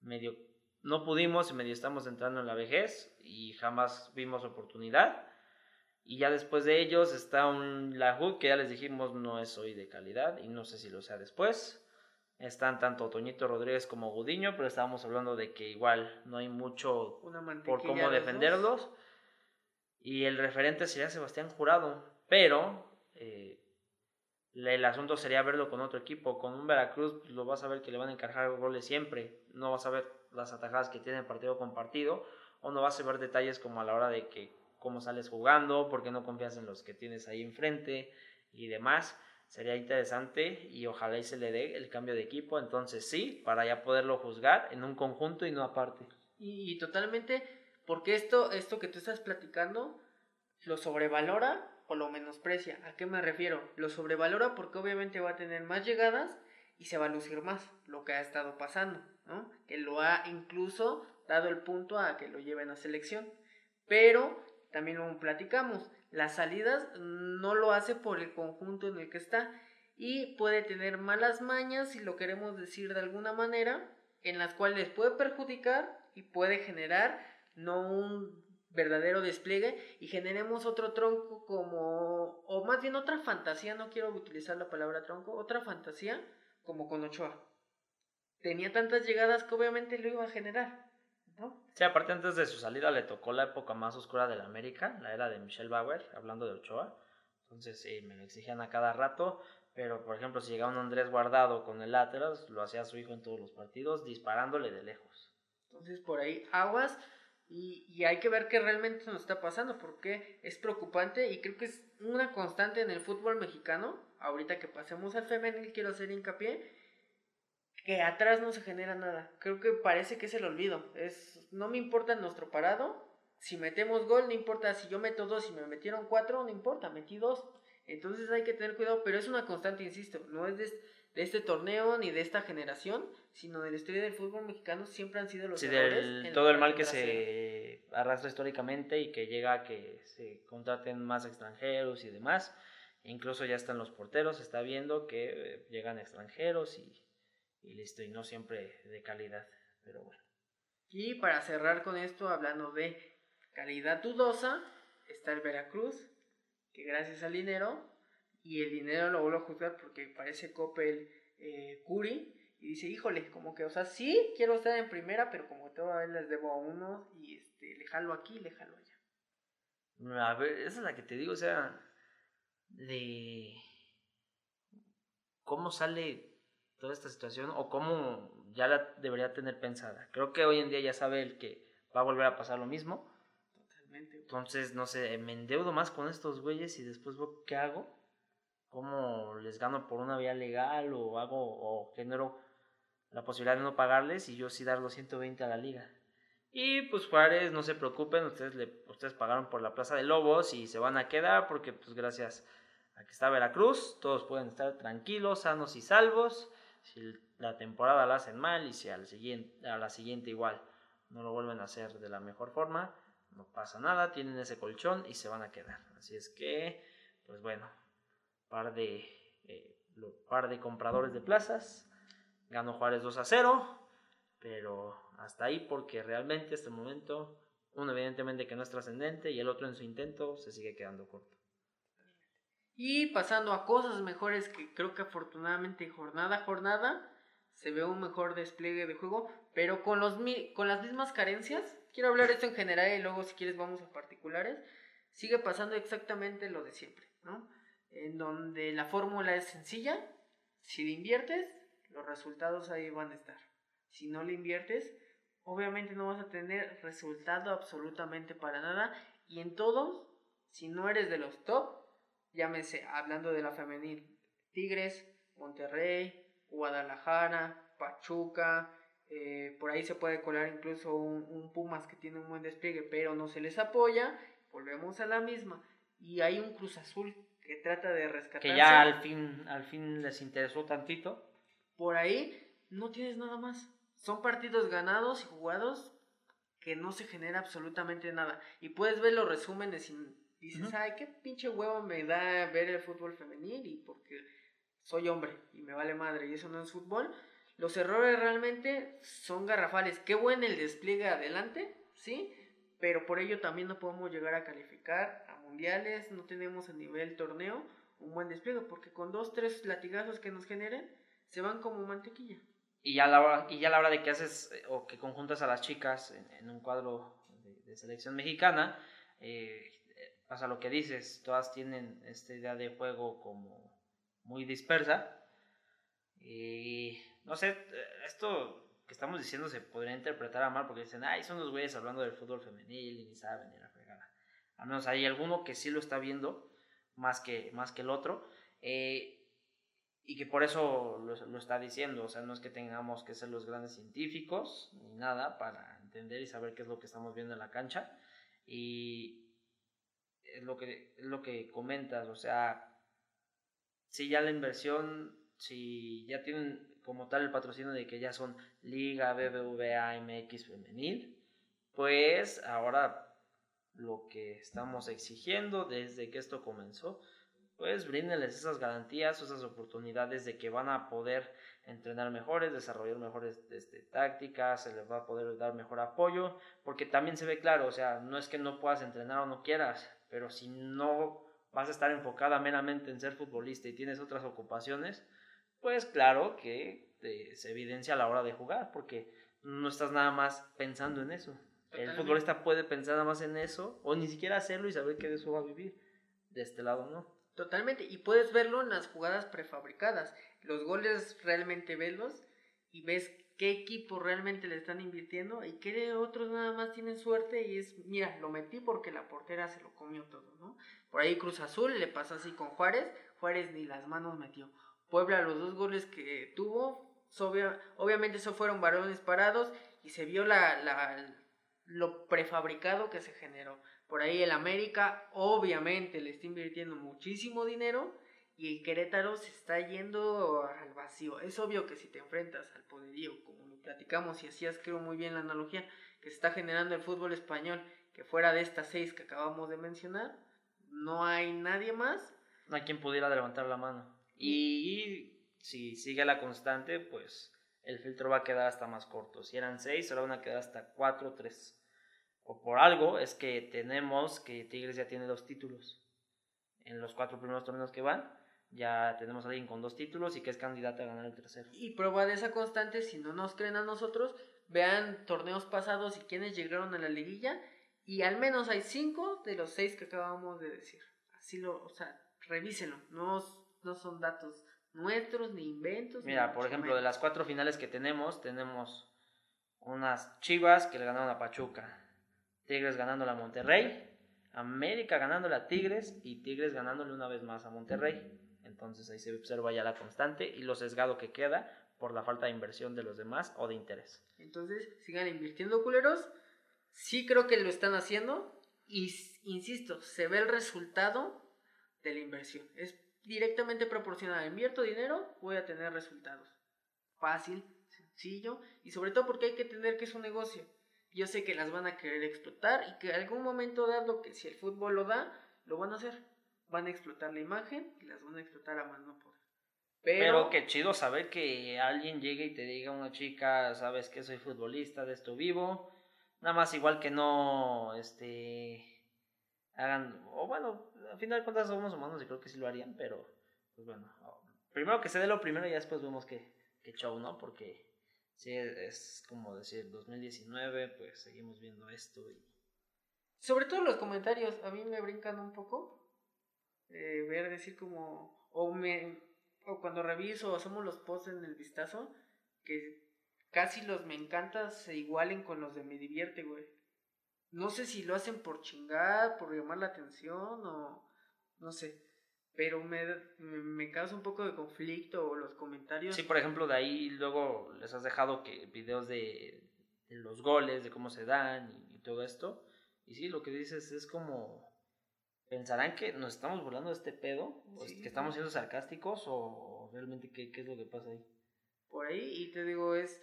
medio no pudimos y medio estamos entrando en la vejez y jamás vimos oportunidad. Y ya después de ellos está un Lahud que ya les dijimos no es hoy de calidad y no sé si lo sea después. Están tanto Toñito Rodríguez como Gudiño, pero estábamos hablando de que igual no hay mucho por cómo defenderlos. Y el referente sería Sebastián Jurado, pero eh, el asunto sería verlo con otro equipo. Con un Veracruz pues, lo vas a ver que le van a encargar goles siempre. No vas a ver las atajadas que tiene partido con partido. O no vas a ver detalles como a la hora de que cómo sales jugando, porque no confías en los que tienes ahí enfrente y demás. Sería interesante y ojalá y se le dé el cambio de equipo. Entonces sí, para ya poderlo juzgar en un conjunto y no aparte. Y, totalmente, porque esto, esto que tú estás platicando lo sobrevalora lo menosprecia. ¿A qué me refiero? Lo sobrevalora porque obviamente va a tener más llegadas y se va a lucir más, lo que ha estado pasando, ¿no? Que lo ha incluso dado el punto a que lo lleven a selección. Pero también lo platicamos, las salidas no lo hace por el conjunto en el que está y puede tener malas mañas, si lo queremos decir de alguna manera, en las cuales puede perjudicar y puede generar no un verdadero despliegue y generemos otro tronco como, o más bien otra fantasía, no quiero utilizar la palabra tronco, otra fantasía como con Ochoa. Tenía tantas llegadas que obviamente lo iba a generar. ¿No? Sí, aparte antes de su salida le tocó la época más oscura de la América, la era de Michelle Bauer, hablando de Ochoa. Entonces sí, me lo exigían a cada rato. Pero, por ejemplo, si llegaba un Andrés Guardado con el Atlas, lo hacía su hijo en todos los partidos, disparándole de lejos. Entonces, por ahí, aguas. Y, hay que ver qué realmente nos está pasando, porque es preocupante y creo que es una constante en el fútbol mexicano. Ahorita que pasemos al femenil, quiero hacer hincapié que atrás no se genera nada. Creo que parece que es el olvido. Es, no me importa nuestro parado. Si metemos gol, no importa si yo meto dos, si me metieron cuatro, no importa, metí dos. Entonces hay que tener cuidado, pero es una constante, insisto. No es de, de este torneo ni de esta generación, sino de la historia del fútbol mexicano siempre han sido los sí, todo el mal que se arrastra históricamente y que llega a que se contraten más extranjeros y demás. Incluso ya están los porteros, está viendo que eh, llegan extranjeros y, y listo, y no siempre de calidad, pero bueno. Y para cerrar con esto, hablando de calidad dudosa, está el Veracruz, que gracias al dinero y el dinero lo vuelvo a juzgar porque parece Coppel eh, Curi y dice, híjole, como que, o sea, sí, quiero estar en primera, pero como todavía les debo a uno y este, le jalo aquí, le jalo allá. A ver, esa es la que te digo, o sea, de cómo sale toda esta situación o cómo ya la debería tener pensada. Creo que hoy en día ya sabe el que va a volver a pasar lo mismo Totalmente. Entonces, no sé, me endeudo más con estos güeyes y después veo qué hago. ¿Cómo les gano por una vía legal o hago o genero la posibilidad de no pagarles y yo sí dar los 120 a la liga? Y pues Juárez, no se preocupen, ustedes, le, ustedes pagaron por la Plaza de Lobos y se van a quedar porque pues gracias a que está Veracruz, todos pueden estar tranquilos, sanos y salvos. Si la temporada la hacen mal y si al siguiente, a la siguiente igual no lo vuelven a hacer de la mejor forma, no pasa nada, tienen ese colchón y se van a quedar. Así es que, pues bueno, par de, eh, par de compradores de plazas, ganó Juárez 2 a 0, pero hasta ahí porque realmente este momento, uno evidentemente que no es trascendente y el otro en su intento se sigue quedando corto. Y pasando a cosas mejores que creo que afortunadamente jornada a jornada se ve un mejor despliegue de juego, pero con, los, con las mismas carencias. Quiero hablar esto en general y luego si quieres vamos a particulares. Sigue pasando exactamente lo de siempre, ¿no? En donde la fórmula es sencilla. Si le inviertes, los resultados ahí van a estar. Si no le inviertes, obviamente no vas a tener resultado absolutamente para nada. Y en todos, si no eres de los top, llámese hablando de la femenil, Tigres, Monterrey, Guadalajara, Pachuca, eh, por ahí se puede colar incluso un, Pumas que tiene un buen despliegue, pero no se les apoya, volvemos a la misma. Y hay un Cruz Azul que trata de rescatar. Que ya al fin, al fin les interesó tantito. Por ahí no tienes nada más. Son partidos ganados y jugados que no se genera absolutamente nada. Y puedes ver los resúmenes y dices, ay, qué pinche huevo me da ver el fútbol femenil y porque soy hombre y me vale madre y eso no es fútbol. Los errores realmente son garrafales. Qué buen el despliegue adelante, ¿sí? Pero por ello también no podemos llegar a calificar a mundiales, no tenemos a nivel torneo un buen despliegue, porque con dos, tres latigazos que nos generen, se van como mantequilla. Y ya a la hora, y ya la hora de que haces eh, o que conjuntas a las chicas en, un cuadro de, selección mexicana, eh, pasa lo que dices, todas tienen esta idea de juego como muy dispersa. Y no sé, esto que estamos diciendo se podría interpretar a mal porque dicen, ay, son los güeyes hablando del fútbol femenil y ni saben ni la fregada. Al menos hay alguno que sí lo está viendo más que, más que el otro. Eh, y que por eso lo, está diciendo, o sea, no es que tengamos que ser los grandes científicos ni nada para entender y saber qué es lo que estamos viendo en la cancha. Y es lo que, es lo que comentas, o sea, si ya la inversión, si ya tienen como tal el patrocinio de que ya son Liga BBVA MX femenil, pues ahora lo que estamos exigiendo desde que esto comenzó, pues bríndenles esas garantías, esas oportunidades de que van a poder entrenar mejores, desarrollar mejores este, tácticas, se les va a poder dar mejor apoyo, porque también se ve claro, o sea, no es que no puedas entrenar o no quieras, pero si no vas a estar enfocada meramente en ser futbolista y tienes otras ocupaciones, pues claro que se evidencia a la hora de jugar, porque no estás nada más pensando en eso. El futbolista puede pensar nada más en eso, o ni siquiera hacerlo y saber que de eso va a vivir. De este lado no. Totalmente, y puedes verlo en las jugadas prefabricadas. Los goles realmente velos y ves qué equipo realmente le están invirtiendo y qué otros nada más tienen suerte y es, mira, lo metí porque la portera se lo comió todo, ¿no? Por ahí Cruz Azul le pasó así con Juárez, Juárez ni las manos metió. Puebla los dos goles que tuvo, obviamente eso fueron varones parados y se vio la, la, lo prefabricado que se generó. Por ahí el América obviamente le está invirtiendo muchísimo dinero y el Querétaro se está yendo al vacío. Es obvio que si te enfrentas al poderío, como lo platicamos y hacías creo muy bien la analogía que se está generando el fútbol español, que fuera de estas seis que acabamos de mencionar, no hay nadie más. No hay quien pudiera levantar la mano. Y, si sigue la constante, pues el filtro va a quedar hasta más corto. Si eran seis, ahora van a quedar hasta cuatro o tres. O por algo es que tenemos que Tigres ya tiene dos títulos en los cuatro primeros torneos que van. Ya tenemos a alguien con dos títulos y que es candidata a ganar el tercero. Y prueba de esa constante, si no nos creen a nosotros, vean torneos pasados y quienes llegaron a la liguilla y al menos hay cinco de los seis que acabamos de decir. Así lo, o sea, revísenlo. No, no son datos nuestros ni inventos. Mira, por ejemplo, de las cuatro finales que tenemos, tenemos unas Chivas que le ganaron a Pachuca, Tigres ganándole a Monterrey, América ganándole a Tigres y Tigres ganándole una vez más a Monterrey. Entonces ahí se observa ya la constante y lo sesgado que queda por la falta de inversión de los demás o de interés. Entonces, sigan invirtiendo culeros. Sí creo que lo están haciendo y insisto, se ve el resultado de la inversión. Es directamente proporcional. Invierto dinero, voy a tener resultados. Fácil, sencillo y sobre todo porque hay que entender que es un negocio. Yo sé que las van a querer explotar y que en algún momento dado que si el fútbol lo da, lo van a hacer. Van a explotar la imagen y las van a explotar a mano por pero, qué chido saber que alguien llegue y te diga una chica, sabes que soy futbolista, de esto vivo. Nada más igual que no, este, hagan, o bueno, al final de cuentas somos humanos y creo que sí lo harían, pero, pues bueno, primero que se dé lo primero y después vemos que, que show, ¿no? Porque sí, es como decir, 2019, pues seguimos viendo esto y... Sobre todo los comentarios, a mí me brincan un poco, eh, ver decir como, o me o cuando reviso o hacemos los posts en el vistazo, que casi los me encanta se igualen con los de me divierte, güey. No sé si lo hacen por chingar, por llamar la atención o no sé. Pero me, me, causa un poco de conflicto o los comentarios. Sí, por ejemplo, de ahí luego les has dejado que videos de, los goles, de cómo se dan y, todo esto. Y sí, lo que dices es como pensarán que nos estamos burlando de este pedo, que estamos siendo sarcásticos o realmente qué, qué, es lo que pasa ahí. Por ahí, y te digo, es,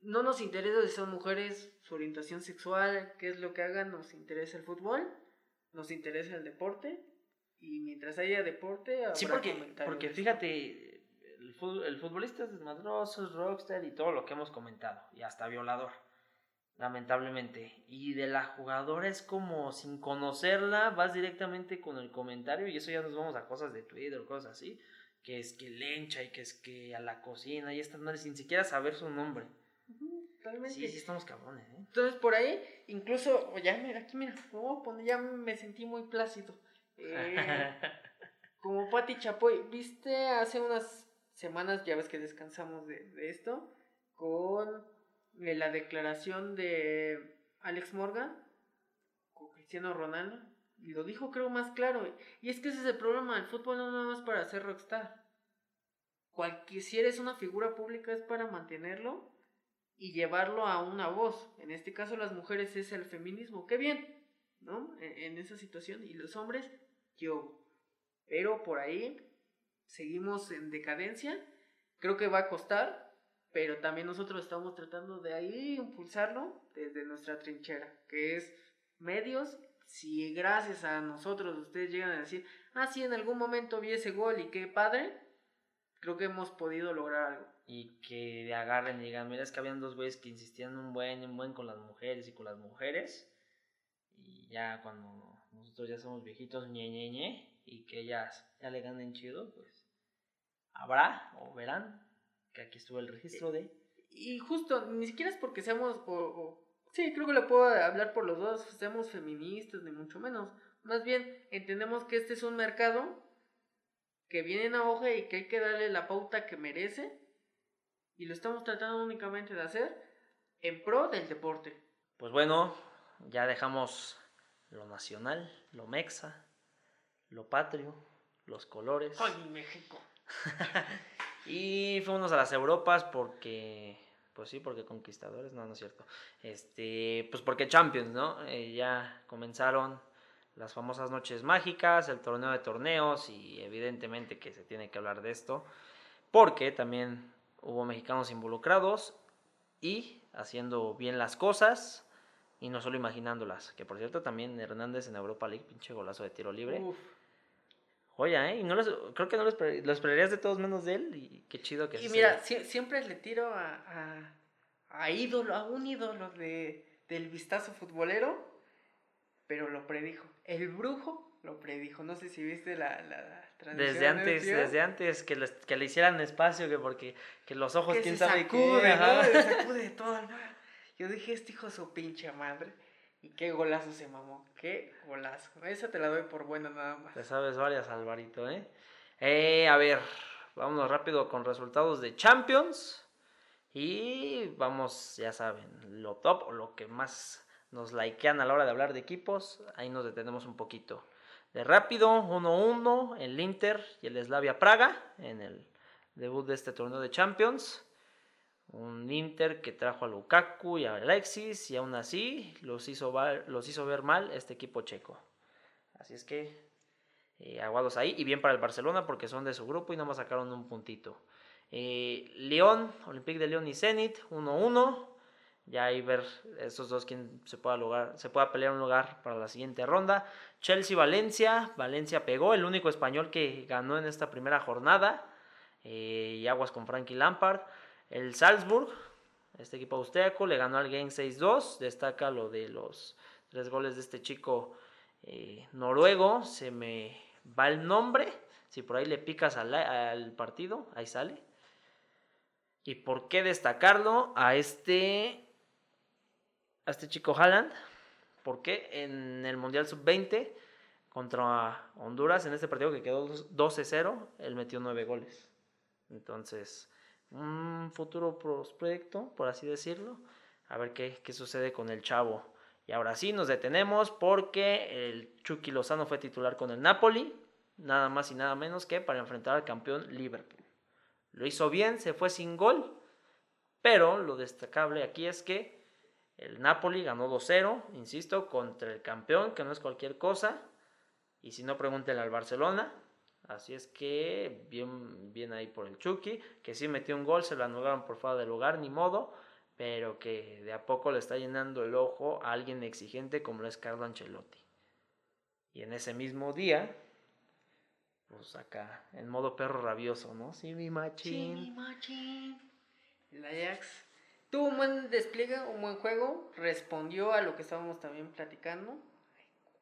no nos interesa si son mujeres, su orientación sexual, qué es lo que hagan, nos interesa el fútbol, nos interesa el deporte, y mientras haya deporte, habrá sí, porque, porque fíjate, el, el futbolista es desmadroso, es rockstar y todo lo que hemos comentado, y hasta violador lamentablemente. Y de la jugadora es como sin conocerla, vas directamente con el comentario y eso ya nos vamos a cosas de Twitter cosas así, que es que lencha y que es que a la cocina y estas madres sin siquiera saber su nombre. totalmente. Sí, sí estamos cabrones, ¿eh? Entonces por ahí, incluso, ya mira, aquí mira, ya me sentí muy plácido. Eh, como Pati Chapoy, viste hace unas semanas, ya ves que descansamos de, de esto, con la declaración de Alex Morgan con Cristiano Ronaldo. Y lo dijo creo más claro. Y es que ese es el problema. El fútbol no nada más para ser rockstar. Cualquier, si eres una figura pública es para mantenerlo y llevarlo a una voz. En este caso las mujeres es el feminismo. Qué bien, ¿no? E, en, esa situación. Y los hombres, yo. Pero por ahí seguimos en decadencia. Creo que va a costar pero también nosotros estamos tratando de ahí impulsarlo desde nuestra trinchera, que es medios. Si gracias a nosotros ustedes llegan a decir, ah, sí, en algún momento vi ese gol y qué padre, creo que hemos podido lograr algo. Y que agarren y digan, mira, es que habían dos güeyes que insistían un buen, un buen con las mujeres y con las mujeres. Y ya cuando nosotros ya somos viejitos, ñe, ñe, ñe, y que ellas ya le ganen chido, pues habrá o verán que aquí estuvo el registro de... Y justo, ni siquiera es porque seamos, o, sí, creo que le puedo hablar por los dos, seamos feministas, ni mucho menos. Más bien, entendemos que este es un mercado que viene en hoja y que hay que darle la pauta que merece. Y lo estamos tratando únicamente de hacer en pro del deporte. Pues bueno, ya dejamos lo nacional, lo mexa, lo patrio, los colores. ¡Ay, México! Y fuimos a las Europas porque, pues sí, porque conquistadores, no, no es cierto. Este, pues porque Champions, ¿no? Eh, ya comenzaron las famosas noches mágicas, el torneo de torneos y evidentemente que se tiene que hablar de esto porque también hubo mexicanos involucrados y haciendo bien las cosas y no solo imaginándolas, que por cierto también Hernández en Europa League, pinche golazo de tiro libre. Oye, ¿eh? Y no creo que no lo, esperarías de todos menos de él. Y qué chido que Y mira, siempre le tiro a, a, ídolo, a un ídolo de, del vistazo futbolero, pero lo predijo. El brujo lo predijo. No sé si viste la, la transmisión. Desde antes, desde antes que, que le hicieran espacio, que porque que los ojos, quién sabe sacude, ¿no? Se sacude todo. Yo dije, este hijo su pinche madre. Y qué golazo se mamó, qué golazo. Esa te la doy por buena nada más. Te sabes varias, Alvarito, ¿eh? Eh, a ver, vámonos rápido con resultados de Champions. Y vamos, ya saben, lo top o lo que más nos likean a la hora de hablar de equipos, ahí nos detenemos un poquito. De rápido, 1-1, el Inter y el Slavia Praga en el debut de este torneo de Champions. Un Inter que trajo a Lukaku y a Alexis y aún así los hizo, los hizo ver mal este equipo checo. Así es que eh, aguados ahí y bien para el Barcelona porque son de su grupo y no más sacaron un puntito. Eh, León, Olympique de León y Zenit, 1-1. Ya ahí ver estos dos quién se pueda, lugar, se pueda pelear un lugar para la siguiente ronda. Chelsea-Valencia, Valencia pegó, el único español que ganó en esta primera jornada. Eh, y aguas con Frankie Lampard. El Salzburg, este equipo austriaco, le ganó al Game 6-2. Destaca lo de los tres goles de este chico eh, noruego. Se me va el nombre. Si por ahí le picas al, partido, ahí sale. ¿Y por qué destacarlo a este, a este chico Haaland? Porque en el Mundial Sub-20 contra Honduras, en este partido que quedó 12-0, él metió 9 goles. Entonces, un futuro prospecto, por así decirlo. A ver qué, sucede con el chavo. Y ahora sí, nos detenemos porque el Chucky Lozano fue titular con el Napoli, nada más y nada menos que para enfrentar al campeón Liverpool. Lo hizo bien, se fue sin gol, pero lo destacable aquí es que el Napoli ganó 2-0, insisto, contra el campeón, que no es cualquier cosa. Y si no, pregúntenle al Barcelona, Así es que bien, bien ahí por el Chucky, que sí metió un gol, se lo anularon por fuera del lugar, ni modo, pero que de a poco le está llenando el ojo a alguien exigente como lo es Carlo Ancelotti. Y en ese mismo día, pues acá, en modo perro rabioso, ¿no? Sí, mi machín. Sí, mi machín. El Ajax tuvo un buen despliegue, un buen juego, respondió a lo que estábamos también platicando.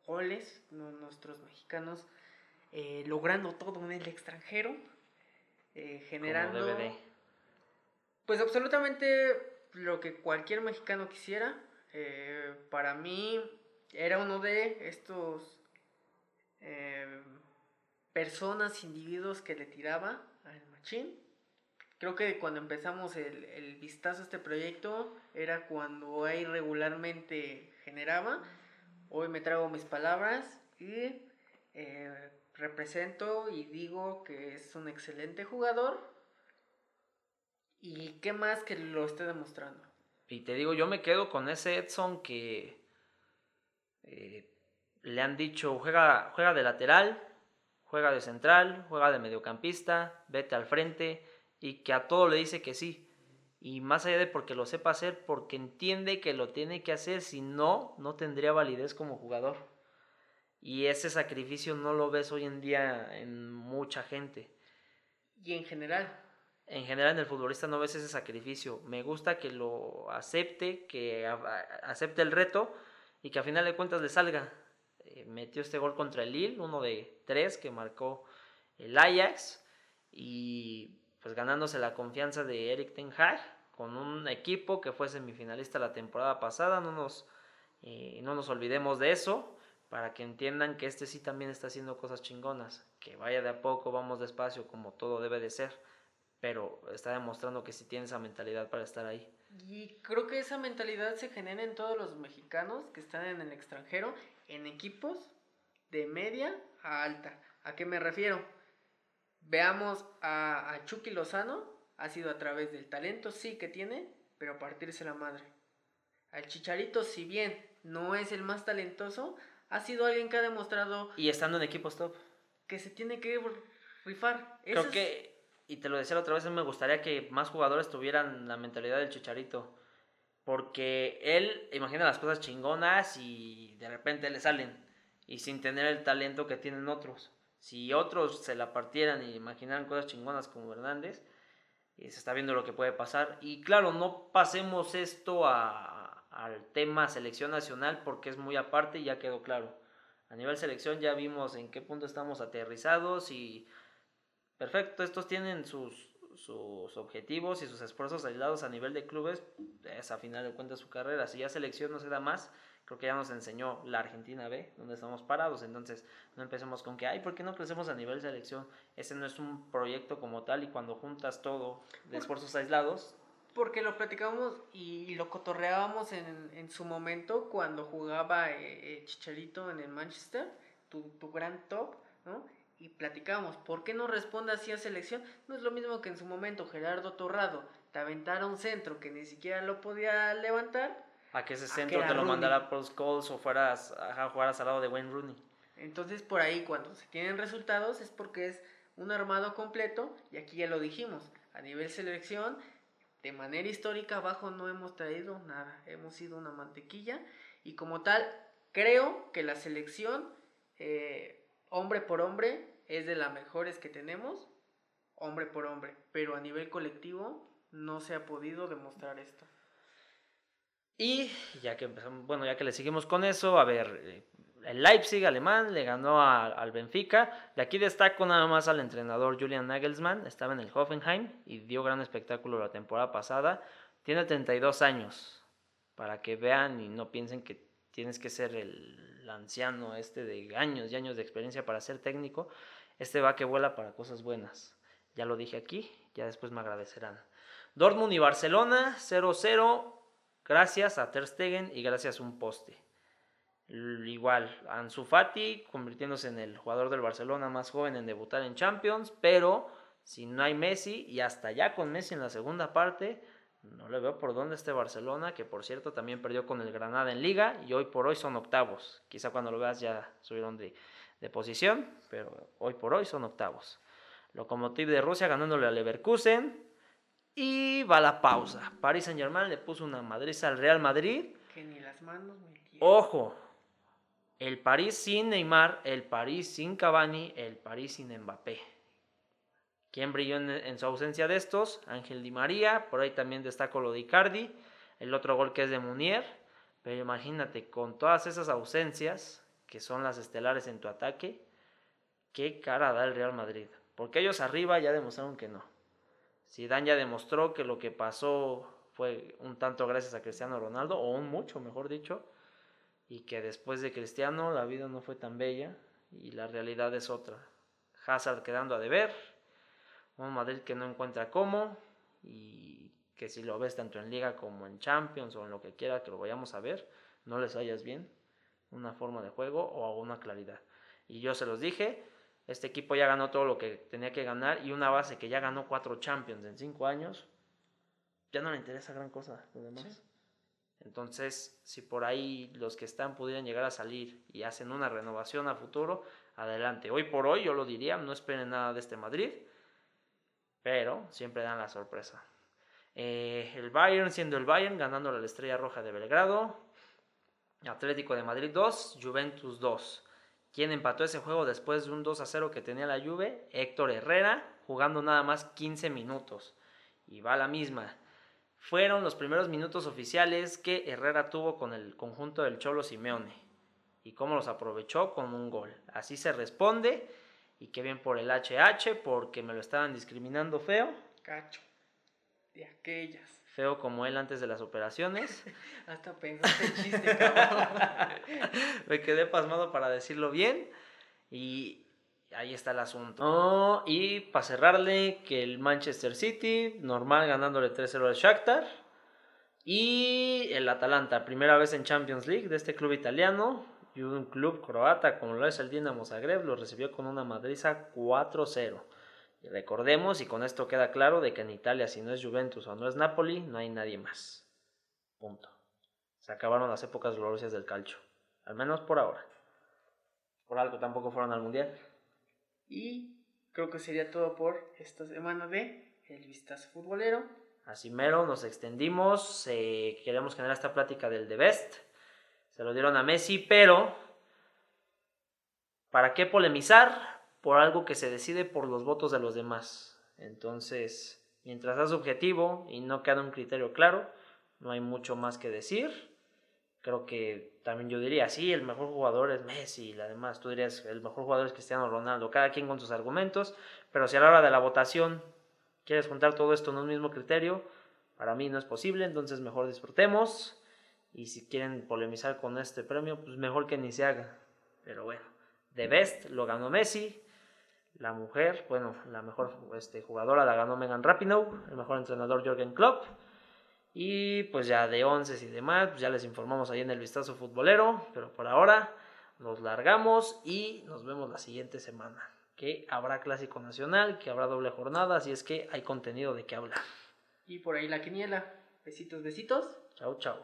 Goles, nuestros mexicanos eh, logrando todo en el extranjero, eh, generando... Pues absolutamente lo que cualquier mexicano quisiera. Eh, para mí era uno de estos personas, individuos que le tiraba al machín. Creo que cuando empezamos el, el vistazo a este proyecto era cuando ahí regularmente generaba. Hoy me trago mis palabras y represento y digo que es un excelente jugador. ¿Y qué más que lo esté demostrando? Y te digo, yo me quedo con ese Edson que eh, le han dicho, juega, juega de lateral, juega de central, juega de mediocampista, vete al frente, y que a todo le dice que sí. Y más allá de porque lo sepa hacer, porque entiende que lo tiene que hacer, si no, no tendría validez como jugador. Y ese sacrificio no lo ves hoy en día en mucha gente. Y en general. En general en el futbolista no ves ese sacrificio. Me gusta que lo acepte, que acepte el reto y que a final de cuentas le salga. Eh, metió este gol contra el Lille, uno de tres que marcó el Ajax y pues ganándose la confianza de Eric Ten Hag con un equipo que fue semifinalista la temporada pasada. No nos, eh, no nos olvidemos de eso para que entiendan que este sí también está haciendo cosas chingonas, que vaya de a poco, vamos despacio, como todo debe de ser, pero está demostrando que sí tiene esa mentalidad para estar ahí. Y creo que esa mentalidad se genera en todos los mexicanos que están en el extranjero, en equipos de media a alta. ¿A qué me refiero? Veamos a, Chucky Lozano, ha sido a través del talento, sí que tiene, pero a partirse la madre. Al Chicharito, si bien no es el más talentoso, ha sido alguien que ha demostrado... Y estando en equipos top. Que se tiene que rifar. Creo que, y te lo decía la otra vez, me gustaría que más jugadores tuvieran la mentalidad del Chicharito. Porque él imagina las cosas chingonas y de repente le salen. Y sin tener el talento que tienen otros. Si otros se la partieran y imaginaran cosas chingonas como Hernández, y se está viendo lo que puede pasar. Y claro, no pasemos esto a, al tema selección nacional porque es muy aparte y ya quedó claro. A nivel selección ya vimos en qué punto estamos aterrizados y perfecto, estos tienen sus, sus objetivos y sus esfuerzos aislados a nivel de clubes, es a final de cuentas su carrera. Si ya selección no se da más, creo que ya nos enseñó la Argentina B, donde estamos parados. Entonces, no empecemos con que, ay, ¿por qué no crecemos a nivel selección? Ese no es un proyecto como tal y cuando juntas todo de esfuerzos aislados, Porque lo platicábamos y lo cotorreábamos en, en su momento cuando jugaba eh, eh, Chicharito en el Manchester, tu, tu gran top, ¿no? Y platicábamos, ¿por qué no responde así a selección? No es lo mismo que en su momento Gerardo Torrado te aventara un centro que ni siquiera lo podía levantar. A que ese que centro te lo Rooney. mandara Paul Scholes o fueras a jugar al lado de Wayne Rooney. Entonces por ahí cuando se tienen resultados es porque es un armado completo y aquí ya lo dijimos, a nivel selección, de manera histórica abajo no hemos traído nada, hemos sido una mantequilla y como tal creo que la selección eh, hombre por hombre es de las mejores que tenemos, hombre por hombre, pero a nivel colectivo no se ha podido demostrar esto. Y ya que empezamos, bueno, ya que le seguimos con eso, a ver, eh, el Leipzig alemán le ganó al Benfica. De aquí destaco nada más al entrenador Julian Nagelsmann, estaba en el Hoffenheim y dio gran espectáculo la temporada pasada. Tiene 32 años, para que vean y no piensen que tienes que ser el anciano este de años y años de experiencia para ser técnico. Este va que vuela para cosas buenas. Ya lo dije aquí, ya después me agradecerán. Dortmund y Barcelona 0-0 gracias a Ter Stegen y gracias a un poste. Igual, Ansu Fati convirtiéndose en el jugador del Barcelona más joven en debutar en Champions, pero si no hay Messi y hasta ya con Messi en la segunda parte, no le veo por dónde este Barcelona, que por cierto también perdió con el Granada en Liga y hoy por hoy son octavos. Quizá cuando lo veas ya subieron de, de posición, pero hoy por hoy son octavos. Lokomotiv de Rusia ganándole al Leverkusen. Y va la pausa. Paris Saint Germain le puso una madriza al Real Madrid. Que ni las manos me. Ojo, el París sin Neymar, el París sin Cavani, el París sin Mbappé. ¿Quién brilló en, su ausencia de estos? Ángel Di María, por ahí también destaco lo de Icardi, el otro gol que es de Munier. Pero imagínate, con todas esas ausencias, que son las estelares en tu ataque, qué cara da el Real Madrid. Porque ellos arriba ya demostraron que no. Zidane ya demostró que lo que pasó fue un tanto gracias a Cristiano Ronaldo, o un mucho, mejor dicho, y que después de Cristiano la vida no fue tan bella y la realidad es otra. Hazard quedando a deber, un Madrid que no encuentra cómo y que si lo ves tanto en liga como en Champions o en lo que quiera que lo vayamos a ver, no les hallas bien una forma de juego o una claridad. Y yo se los dije, este equipo ya ganó todo lo que tenía que ganar y una base que ya ganó cuatro Champions en cinco años, ya no le interesa gran cosa lo demás. Entonces, si por ahí los que están pudieran llegar a salir y hacen una renovación a futuro, adelante. Hoy por hoy yo lo diría, no esperen nada de este Madrid, pero siempre dan la sorpresa. Eh, el Bayern siendo el Bayern, ganando la Estrella Roja de Belgrado. Atlético de Madrid 2, Juventus 2. ¿Quién empató ese juego después de un 2 a 0 que tenía la Juve? Héctor Herrera, jugando nada más 15 minutos. Y va la misma. Fueron los primeros minutos oficiales que Herrera tuvo con el conjunto del Cholo Simeone. Y cómo los aprovechó con un gol. Así se responde. Y qué bien por el HH, porque me lo estaban discriminando feo. Cacho. De aquellas. Feo como él antes de las operaciones. Hasta pensaste chiste, cabrón. Me quedé pasmado para decirlo bien. Y ahí está el asunto. Y para cerrarle, que el Manchester City, normal ganándole 3-0 al Shakhtar. Y el Atalanta, primera vez en Champions League de este club italiano. Y un club croata como lo es el Dinamo Zagreb, lo recibió con una madriza 4-0. Y recordemos, y con esto queda claro, de que en Italia si no es Juventus o no es Napoli, no hay nadie más. Punto. Se acabaron las épocas gloriosas del calcio. Al menos por ahora. Por algo tampoco fueron al mundial. Y creo que sería todo por esta semana de El Vistazo Futbolero. Así mero, nos extendimos. eh, queremos generar esta plática del The Best. Se lo dieron a Messi, pero ¿para qué polemizar por algo que se decide por los votos de los demás? Entonces, mientras sea subjetivo y no queda un criterio claro, no hay mucho más que decir. Creo que también yo diría, sí, el mejor jugador es Messi, y además tú dirías, el mejor jugador es Cristiano Ronaldo, cada quien con sus argumentos, pero si a la hora de la votación quieres juntar todo esto en un mismo criterio, para mí no es posible, entonces mejor disfrutemos. Y si quieren polemizar con este premio, pues mejor que ni se haga. Pero bueno, The Best lo ganó Messi. La mujer, bueno, la mejor este, jugadora la ganó Megan Rapinoe. El mejor entrenador Jorgen Klopp. Y pues ya de once y demás, pues ya les informamos ahí en el vistazo futbolero. Pero por ahora nos largamos y nos vemos la siguiente semana. Que habrá clásico nacional, que habrá doble jornada, así es que hay contenido de qué hablar. Y por ahí la quiniela. Besitos, besitos. Chau, chau.